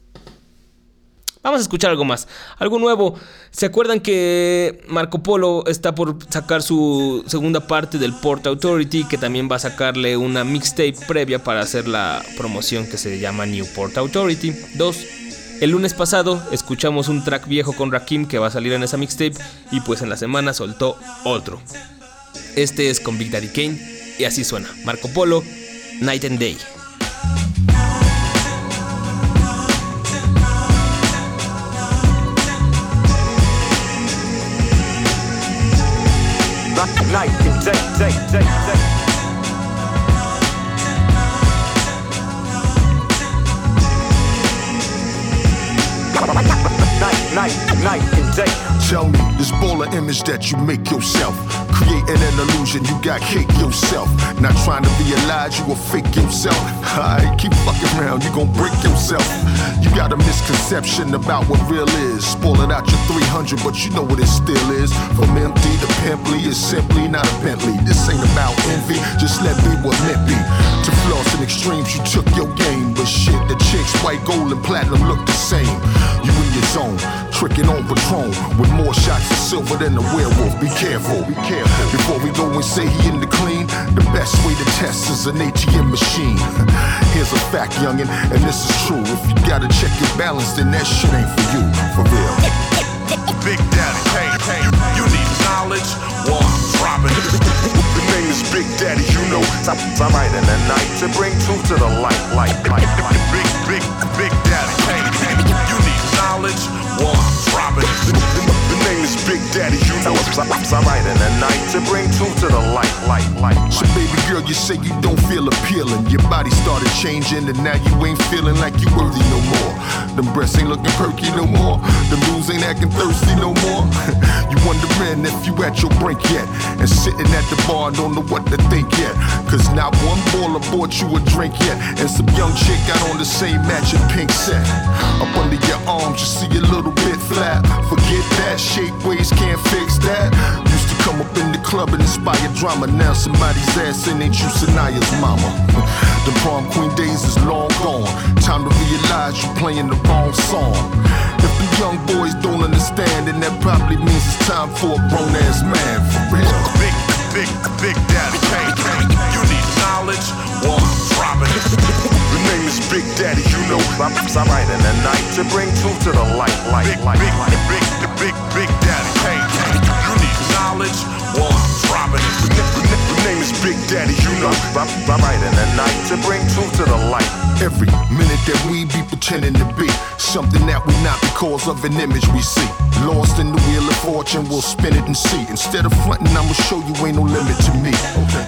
Vamos a escuchar algo más, algo nuevo. ¿Se acuerdan que Marco Polo está por sacar su segunda parte del Port Authority? Que también va a sacarle una mixtape previa para hacer la promoción que se llama New Port Authority 2. El lunes pasado escuchamos un track viejo con Rakim que va a salir en esa mixtape y pues en la semana soltó otro. Este es con Big Daddy Kane y así suena. Marco Polo, Night and Day. Night and day, day, day, day. Night, night, night and day. Tell me, this baller image that you make yourself. Creating an illusion, you got cake yourself. Not trying to be Elijah, you will fake yourself. Alright, keep fucking around, you gon' break yourself. You got a misconception about what real is. Spoiling out your 300, but you know what it still is. From empty to pimply, it's simply not a Bentley. This ain't about envy, just let be what meant be. To floss and extremes, you took your game. But shit, the chicks, white, gold, and platinum look the same. You in your zone, tricking on Patron with more shots of silver than a werewolf. Be careful, be careful. Before we go and say he in the clean, the best way to test is an ATM machine. Here's a fact, youngin', and this is true. If you gotta check your balance, then that shit ain't for you, for real. Big Daddy Kane, Kane. You need knowledge, well, I'm dropping it. The name is Big Daddy, you know. I, I write in the night to bring truth to the light, light, light, light. Big, big, big Daddy Kane, Kane. You need knowledge, robbing. Daddy, you know. it's I, I write in the night to bring truth to the light, light, light, So baby girl, you say you don't feel appealing. Your body started changing and now you ain't feeling like you worthy no more. Them breasts ain't looking perky no more. Them moves ain't acting thirsty no more. (laughs) you wondering if you at your brink yet. And sitting at the bar don't know what to think yet. Cause not one baller bought you a drink yet. And some young chick got on the same matching pink set. Up under your arms, you see a little bit flat. Forget that, shape waist can't fix that. Used to come up in the club and inspire drama. Now somebody's ass in ain't you Sanaya's mama. the prom queen days is long gone. Time to realize you're playing the wrong song. If the young boys don't understand, then that probably means it's time for a grown ass man for real. Big, big, big daddy came. You need knowledge, well I'm dropping it. The name is Big Daddy, you know. I'm, I'm in the night to bring truth to the light, light, light. Big, big, big, big, big, big daddy came. Knowledge? Well, I'm dropping it. The name is Big Daddy, you know. I, I write in the night to bring truth to the light. Every minute that we be pretending to be something that we not because of an image we see. Lost in the wheel of fortune, we'll spin it and see. Instead of fronting, I'ma show you ain't no limit to me.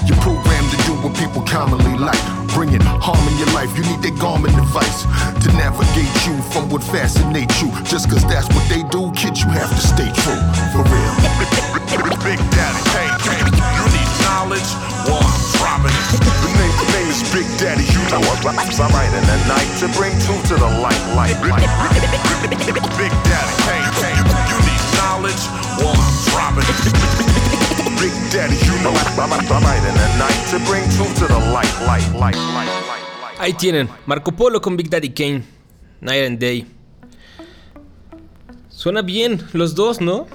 You're programmed to do what people commonly like. Bringing harm in your life, you need that garment device to navigate you from what fascinates you. Just cause that's what they do, kid, you have to stay true. For real. (laughs) Big Daddy Kane. You need knowledge? Well, I'm dropping it. The name, the name is Big Daddy, you know. I, I write in the night to bring truth to the light. Light, light. Big Daddy Kane. You need knowledge? Well, I'm dropping it. Big Daddy, you know. I, I, I write in the night to bring truth to the light. Light, light, light, light. Ahí tienen, Marco Polo con Big Daddy Kane, Night and Day. Suena bien los dos, ¿no?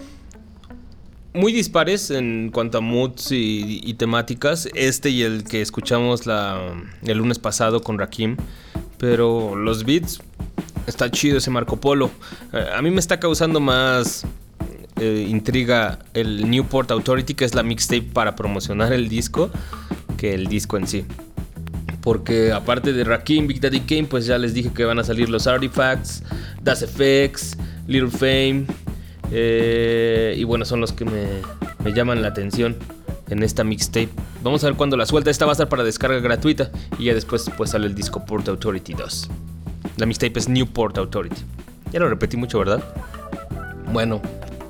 Muy dispares en cuanto a moods y, y temáticas. Este y el que escuchamos el lunes pasado con Rakim. Pero los beats, está chido ese Marco Polo. Eh, a mí me está causando más eh, intriga el Newport Authority, que es la mixtape para promocionar el disco, que el disco en sí. Porque aparte de Rakim, Big Daddy Kane, pues ya les dije que van a salir los Artifacts, Das FX, Little Fame. Eh, y bueno, son los que me, me llaman la atención en esta mixtape. Vamos a ver cuándo la suelta. Esta va a estar para descarga gratuita. Y ya después pues sale el disco Port Authority 2. La mixtape es Newport Authority. Ya lo repetí mucho, ¿verdad? Bueno,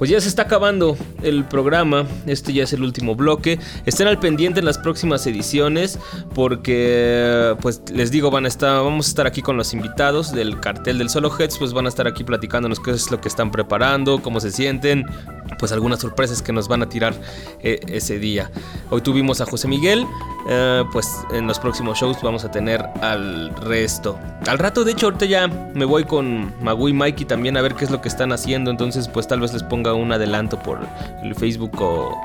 pues ya se está acabando el programa. Este ya es el último bloque. Estén al pendiente en las próximas ediciones. Porque, pues les digo, van a estar, vamos a estar aquí con los invitados del cartel del Solo Heads. Pues van a estar aquí platicándonos qué es lo que están preparando, cómo se sienten. Pues algunas sorpresas que nos van a tirar eh, ese día. Hoy tuvimos a José Miguel. eh, pues en los próximos shows vamos a tener al resto. Al rato, de hecho, ahorita ya me voy con Magu y Mikey también a ver qué es lo que están haciendo. Entonces, pues tal vez les ponga un adelanto por el Facebook o,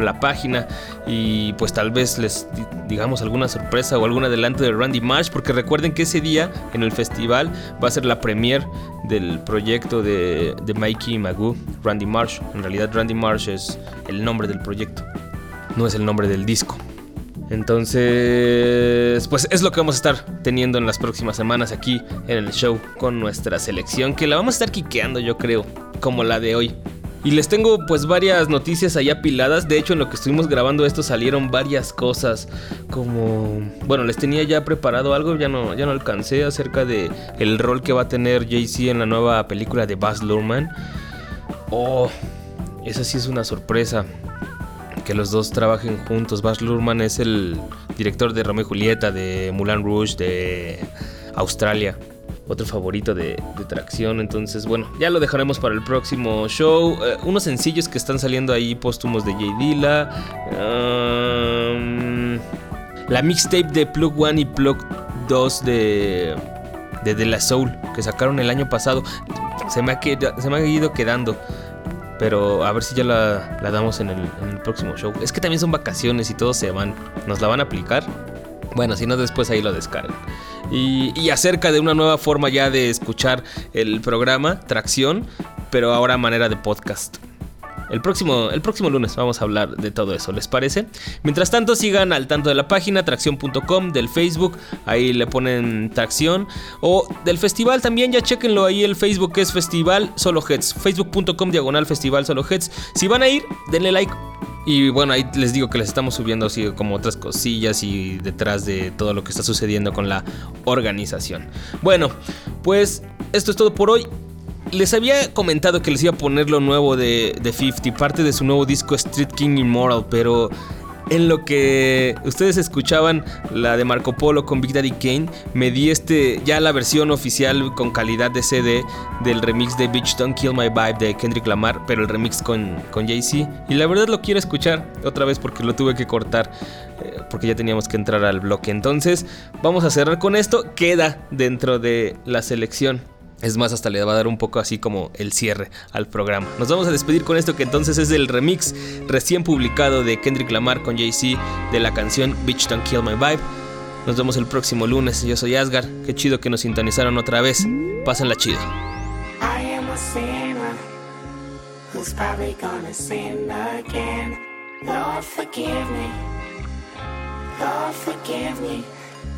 la página. Y pues tal vez les di- digamos alguna sorpresa o algún adelanto de Randy Marsh. Porque recuerden que ese día en el festival va a ser la premier del proyecto de, de Mikey y Magu, Randy Marsh. En realidad, Randy Marsh es el nombre del proyecto, no es el nombre del disco. Entonces, pues es lo que vamos a estar teniendo en las próximas semanas aquí en el show con nuestra selección, que la vamos a estar quiqueando yo creo, como la de hoy. Y les tengo pues varias noticias ahí apiladas, de hecho en lo que estuvimos grabando esto salieron varias cosas, como, bueno, les tenía ya preparado algo, ya no, ya no alcancé acerca de el rol que va a tener Jay-Z en la nueva película de Baz Luhrmann. Oh, esa sí es una sorpresa que los dos trabajen juntos. Baz Luhrmann es el director de Romeo y Julieta, de Moulin Rouge, de Australia. Otro favorito de, Tracción. Entonces, bueno, ya lo dejaremos para el próximo show. Eh, unos sencillos que están saliendo ahí póstumos de J Dilla. Um, la mixtape de Plug 1 y Plug 2 de, de De La Soul que sacaron el año pasado. Se me ha, queda- se me ha ido quedando. Pero a ver si ya la, la damos en el, en el próximo show. Es que también son vacaciones y todos se van. ¿Nos la van a aplicar? Bueno, si no, después ahí lo descargan. Y, acerca de una nueva forma ya de escuchar el programa, Tracción, pero ahora manera de podcast. El próximo, el próximo lunes vamos a hablar de todo eso, ¿les parece? Mientras tanto, sigan al tanto de la página tracción.com, del Facebook, ahí le ponen tracción. O del festival también, ya chequenlo ahí el Facebook es Festival Solo Heads. Facebook.com diagonal Festival Solo Heads. Si van a ir, denle like. Y bueno, ahí les digo que les estamos subiendo así como otras cosillas y detrás de todo lo que está sucediendo con la organización. Bueno, pues esto es todo por hoy. Les había comentado que les iba a poner lo nuevo de, de 50, parte de su nuevo disco Street King Immortal, pero en lo que ustedes escuchaban la de Marco Polo con Big Daddy Kane, me di este ya la versión oficial con calidad de CD del remix de Bitch Don't Kill My Vibe de Kendrick Lamar, pero el remix con, con Jay-Z. Y la verdad lo quiero escuchar otra vez porque lo tuve que cortar, eh, porque ya teníamos que entrar al bloque. Entonces, vamos a cerrar con esto, queda dentro de la selección. Es más, hasta le va a dar un poco así como el cierre al programa. Nos vamos a despedir con esto que entonces es el remix recién publicado de Kendrick Lamar con Jay-Z de la canción Bitch Don't Kill My Vibe. Nos vemos el próximo lunes. Yo soy Asgar. Qué chido que nos sintonizaron otra vez. Pásenla chido. I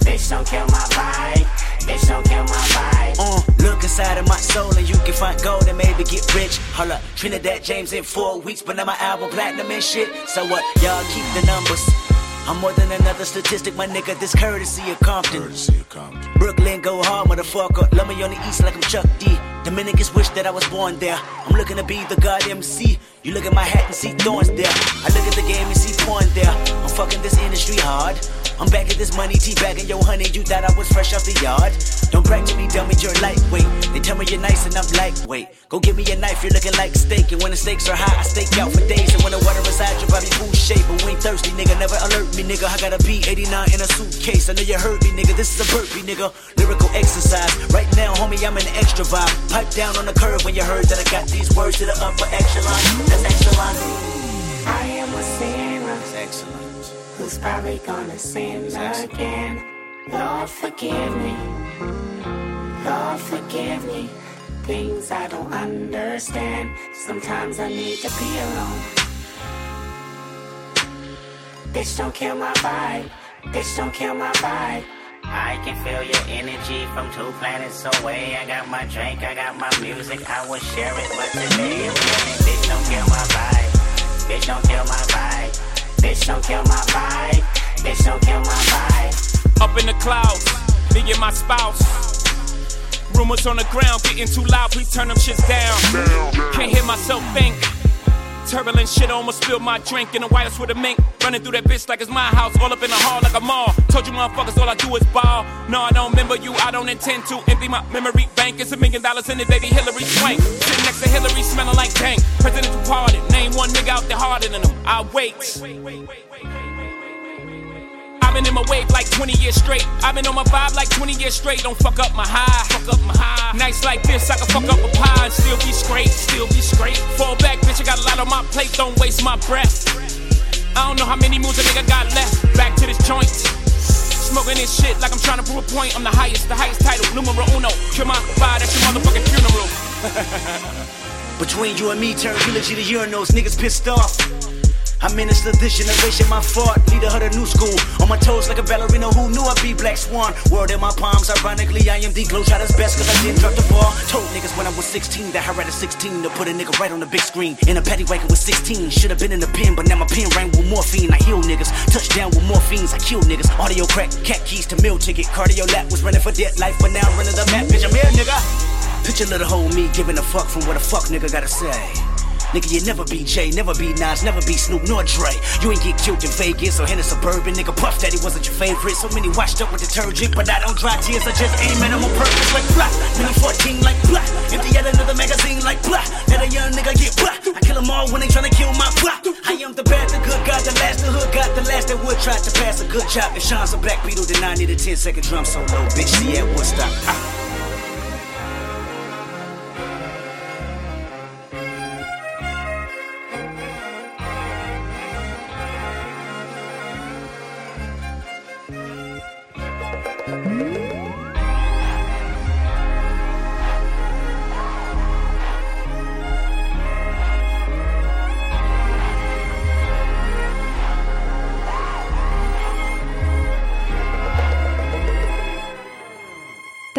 Bitch, don't kill my vibe. Bitch, don't kill my vibe. Uh, look inside of my soul and you can find gold and maybe get rich. Hold up, Trinidad James in four weeks, but now my album platinum and shit. So what? Y'all keep the numbers. I'm more than another statistic, my nigga. This courtesy of Compton. Brooklyn go hard, motherfucker. Love me on the east like I'm Chuck D. Dominicans wish that I was born there. I'm looking to be the god MC. You look at my hat and see thorns there. I look at the game and see porn there. I'm fucking this industry hard. I'm back at this money, teabagging yo honey. You thought I was fresh off the yard. Don't brag to me, dummy, you're lightweight. They tell me you're nice and I'm lightweight. Go give me a knife, you're looking like steak. And when the stakes are high, I stake out for days. And when the water is high, you're probably food shape. But we ain't thirsty, nigga. Never alert me, nigga. I got a B89 in a suitcase. I know you heard me, nigga. This is a burpee, nigga. Lyrical exercise. Right now, homie, I'm in an extra vibe. Pipe down on the curve when you heard that I got these words to the upper echelon. That's excellent. I am a sinner That's excellent. who's probably gonna sin again. Lord, forgive me. Lord, forgive me. Things I don't understand. Sometimes I need to be alone. Bitch, don't kill my vibe. Bitch, don't kill my vibe. I can feel your energy from two planets away. I got my drink, I got my music, I will share it. But today I'm yelling, bitch, don't kill my vibe. Bitch, don't kill my vibe. Bitch, don't kill my vibe. Bitch, don't kill my vibe. Up in the clouds, me and my spouse. Rumors on the ground getting too loud, please turn them shits down. Can't hear myself think. Turbulent shit almost spilled my drink in the White House with a mink. Running through that bitch like it's my house, all up in the hall like a mall. Told you motherfuckers all I do is ball. No, I don't remember you, I don't intend to empty my memory bank. It's a million dollars in it, baby Hillary Swank. Sitting next to Hillary, smelling like dank. Presidential pardon, name one nigga out there harder than him. I wait. I've been in my wave like 20 years straight. I've been on my vibe like 20 years straight. Don't fuck up my high. Fuck up my high. Nights like this, I can fuck up a pie and still be straight. Still be straight. Fall back, bitch. I got a lot on my plate. Don't waste my breath. I don't know how many moves a nigga got left. Back to this joint. Smoking this shit like I'm trying to prove a point. I'm the highest, the highest title. Numero uno. Kill my vibe, that's your motherfucking funeral. (laughs) Between you and me, turn eulogy to urinals, niggas pissed off. I minister this generation, my fault. Leader of the new school. On my toes like a ballerina who knew I'd be Black Swan. World in my palms, ironically, I am the Globetrotter's best cause I didn't drop the ball. Told niggas when I was 16 that I read a 16 to put a nigga right on the big screen. In a paddy wagon with 16. Should've been in the pen, but now my pen rang with morphine. I heal niggas. Touchdown with morphines, I kill niggas. Audio crack, cat keys to meal ticket. Cardio lap was running for dead life, but now I'm running the map. Bitch, I'm here, nigga. Picture little hoe me giving a fuck from what a fuck nigga gotta say. Nigga, you never be Jay, never be Nas, never be Snoop nor Dre. You ain't get killed in Vegas or in a suburban. Nigga, Puff Daddy wasn't your favorite. So many washed up with detergent, but I don't dry tears. I just aim at 'em on purpose like black. When I'm 14 like blah. Empty out another magazine like blah. Let a young nigga get black. I kill 'em all when they tryna kill my blah. I am the bad, the good, got the last, the hood, got the last that would try to pass a good job. If Sean's a black beetle, then I need a 10 second drum solo. Bitch, see at Woodstock. Ah.